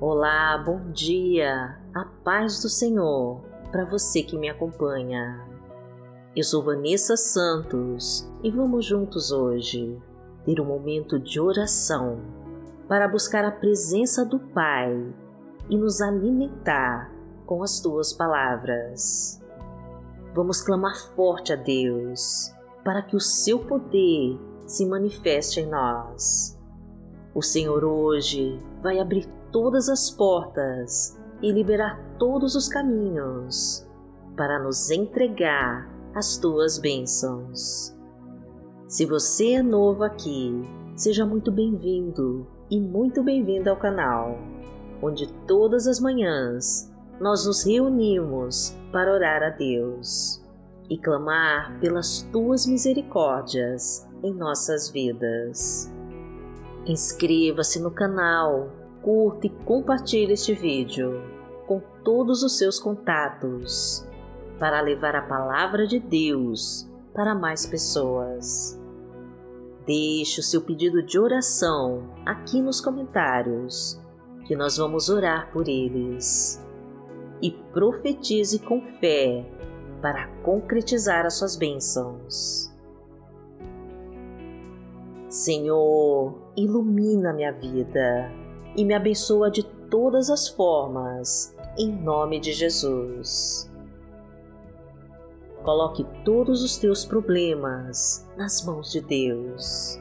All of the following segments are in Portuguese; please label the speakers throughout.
Speaker 1: Olá, bom dia, a paz do Senhor para você que me acompanha. Eu sou Vanessa Santos e vamos juntos hoje ter um momento de oração para buscar a presença do Pai e nos alimentar com as tuas palavras. Vamos clamar forte a Deus para que o seu poder se manifeste em nós. O Senhor hoje vai abrir todas as portas e liberar todos os caminhos para nos entregar as tuas bênçãos. Se você é novo aqui, seja muito bem-vindo e muito bem-vinda ao canal, onde todas as manhãs nós nos reunimos para orar a Deus e clamar pelas tuas misericórdias em nossas vidas. Inscreva-se no canal curta e compartilhe este vídeo com todos os seus contatos para levar a palavra de Deus para mais pessoas. Deixe o seu pedido de oração aqui nos comentários, que nós vamos orar por eles. E profetize com fé para concretizar as suas bênçãos. Senhor, ilumina minha vida e me abençoa de todas as formas, em nome de Jesus. Coloque todos os teus problemas nas mãos de Deus.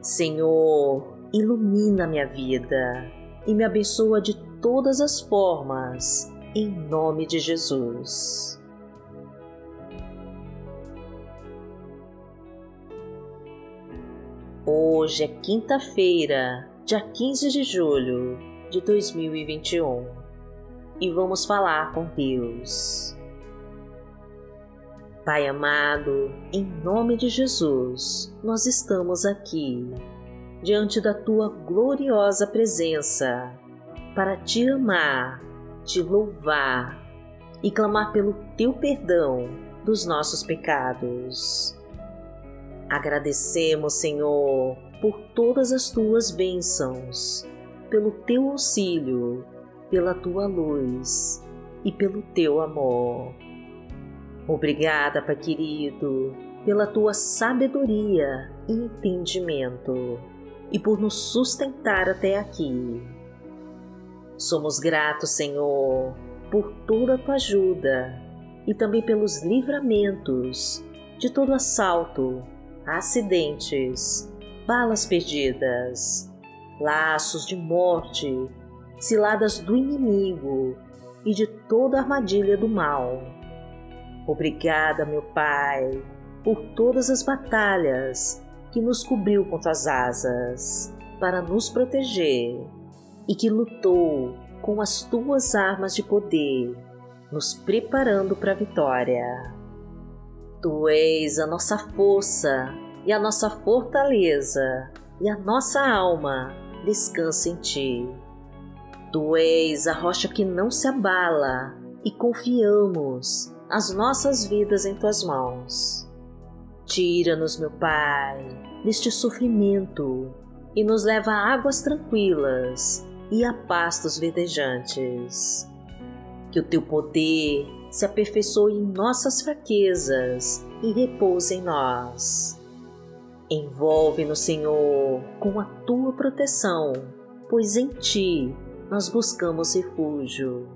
Speaker 1: Senhor, ilumina minha vida e me abençoa de todas as formas, em nome de Jesus. Hoje é quinta-feira, dia 15 de julho de 2021 e vamos falar com Deus. Pai amado, em nome de Jesus, nós estamos aqui, diante da tua gloriosa presença, para te amar, te louvar e clamar pelo teu perdão dos nossos pecados. Agradecemos, Senhor, por todas as tuas bênçãos, pelo teu auxílio, pela tua luz e pelo teu amor. Obrigada, Pai querido, pela tua sabedoria e entendimento e por nos sustentar até aqui. Somos gratos, Senhor, por toda a tua ajuda e também pelos livramentos de todo assalto, acidentes balas perdidas, laços de morte, ciladas do inimigo e de toda armadilha do mal. Obrigada, meu Pai, por todas as batalhas que nos cobriu com tuas asas para nos proteger e que lutou com as tuas armas de poder, nos preparando para a vitória. Tu és a nossa força e a nossa fortaleza e a nossa alma descansa em Ti. Tu és a rocha que não se abala e confiamos as nossas vidas em Tuas mãos. Tira-nos, meu Pai, deste sofrimento e nos leva a águas tranquilas e a pastos verdejantes. Que o Teu poder se aperfeiçoe em nossas fraquezas e repouse em nós Envolve-nos, Senhor, com a tua proteção, pois em ti nós buscamos refúgio.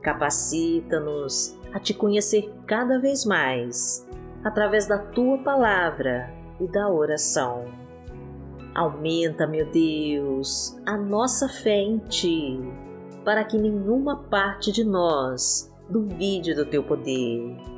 Speaker 1: Capacita-nos a te conhecer cada vez mais através da tua palavra e da oração. Aumenta, meu Deus, a nossa fé em ti, para que nenhuma parte de nós duvide do teu poder.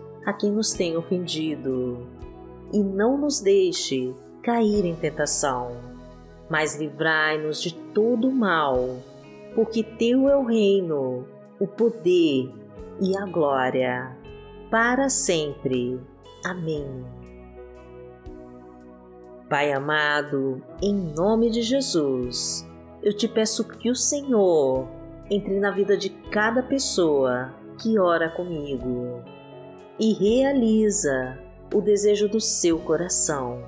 Speaker 1: a quem nos tem ofendido e não nos deixe cair em tentação, mas livrai-nos de todo mal, porque Teu é o reino, o poder e a glória, para sempre. Amém. Pai amado, em nome de Jesus, eu te peço que o Senhor entre na vida de cada pessoa que ora comigo e realiza o desejo do seu coração.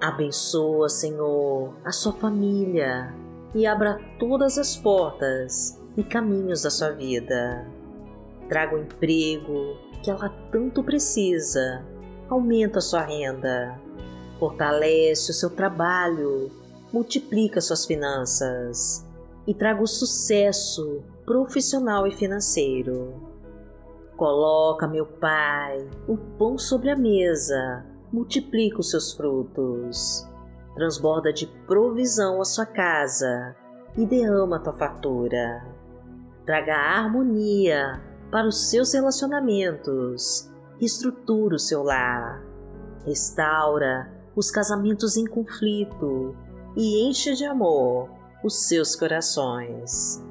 Speaker 1: Abençoa, Senhor, a sua família e abra todas as portas e caminhos da sua vida. Traga o emprego que ela tanto precisa, aumenta a sua renda, fortalece o seu trabalho, multiplica suas finanças e traga o sucesso profissional e financeiro. Coloca, meu Pai, o pão sobre a mesa, multiplica os seus frutos, transborda de provisão a sua casa e derrama a tua fartura. Traga harmonia para os seus relacionamentos, estrutura o seu lar, restaura os casamentos em conflito e enche de amor os seus corações.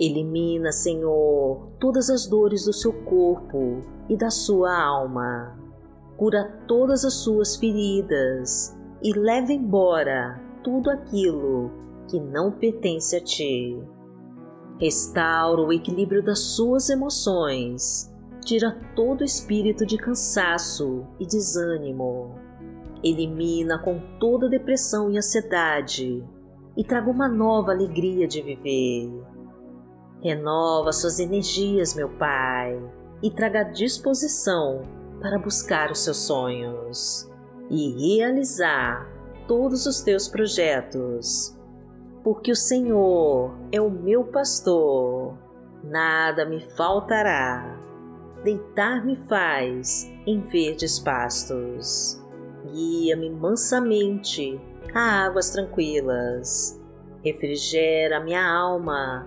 Speaker 1: Elimina, Senhor, todas as dores do seu corpo e da sua alma. Cura todas as suas feridas e leva embora tudo aquilo que não pertence a ti. Restaura o equilíbrio das suas emoções, tira todo espírito de cansaço e desânimo. Elimina com toda depressão e ansiedade e traga uma nova alegria de viver. Renova suas energias, meu Pai, e traga disposição para buscar os seus sonhos e realizar todos os teus projetos. Porque o Senhor é o meu pastor, nada me faltará. Deitar-me faz em verdes pastos. Guia-me mansamente a águas tranquilas. Refrigera minha alma,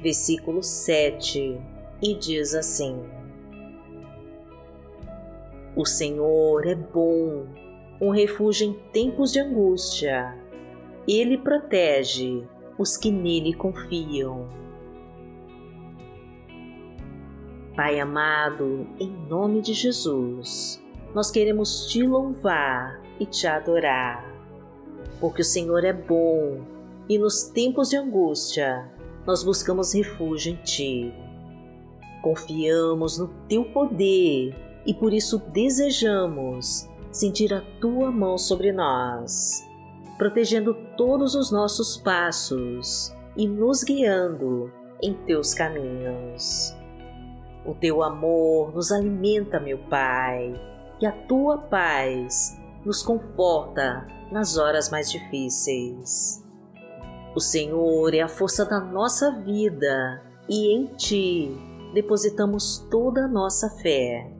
Speaker 1: versículo 7, e diz assim: O Senhor é bom, um refúgio em tempos de angústia. Ele protege os que nele confiam. Pai amado, em nome de Jesus, nós queremos te louvar e te adorar, porque o Senhor é bom e nos tempos de angústia nós buscamos refúgio em Ti. Confiamos no Teu poder e por isso desejamos sentir a Tua mão sobre nós, protegendo todos os nossos passos e nos guiando em Teus caminhos. O Teu amor nos alimenta, meu Pai, e a Tua paz nos conforta nas horas mais difíceis. O Senhor é a força da nossa vida e em Ti depositamos toda a nossa fé.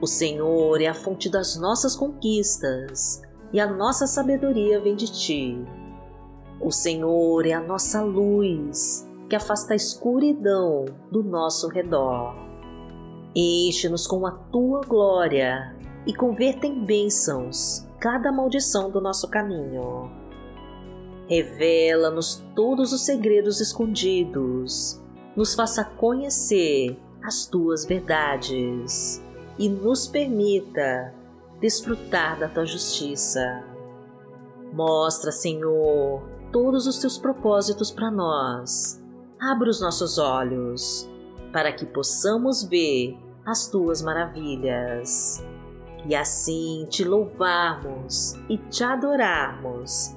Speaker 1: O Senhor é a fonte das nossas conquistas e a nossa sabedoria vem de Ti. O Senhor é a nossa luz que afasta a escuridão do nosso redor. Enche-nos com a Tua glória e converta em bênçãos cada maldição do nosso caminho Revela-nos todos os segredos escondidos, nos faça conhecer as tuas verdades e nos permita desfrutar da tua justiça. Mostra, Senhor, todos os teus propósitos para nós. Abra os nossos olhos para que possamos ver as tuas maravilhas e assim te louvarmos e te adorarmos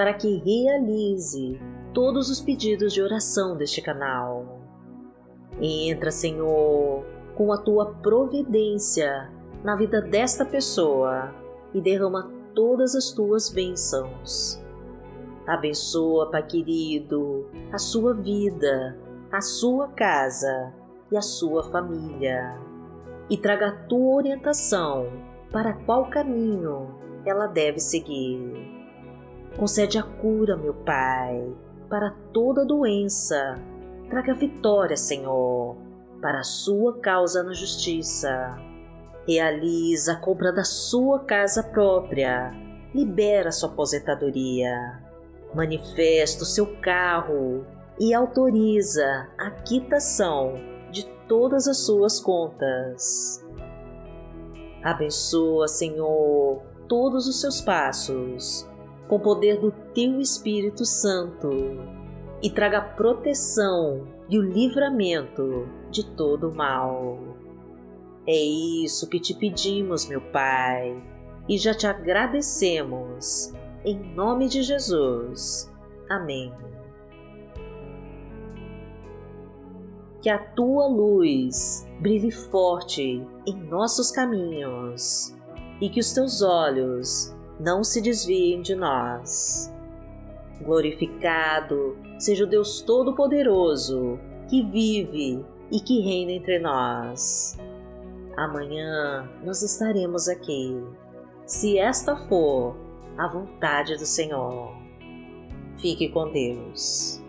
Speaker 1: para que realize todos os pedidos de oração deste canal. Entra, Senhor, com a Tua providência na vida desta pessoa e derrama todas as Tuas bênçãos. Abençoa, Pai querido, a sua vida, a sua casa e a sua família e traga a tua orientação para qual caminho ela deve seguir. Concede a cura, meu Pai, para toda doença. Traga vitória, Senhor, para a sua causa na justiça. Realiza a compra da sua casa própria. Libera sua aposentadoria. Manifesta o seu carro e autoriza a quitação de todas as suas contas. Abençoa, Senhor, todos os seus passos com o poder do teu Espírito Santo e traga proteção e o livramento de todo o mal. É isso que te pedimos, meu Pai, e já te agradecemos. Em nome de Jesus. Amém. que a tua luz brilhe forte em nossos caminhos e que os teus olhos não se desviem de nós. Glorificado seja o Deus Todo-Poderoso que vive e que reina entre nós. Amanhã nós estaremos aqui, se esta for a vontade do Senhor. Fique com Deus.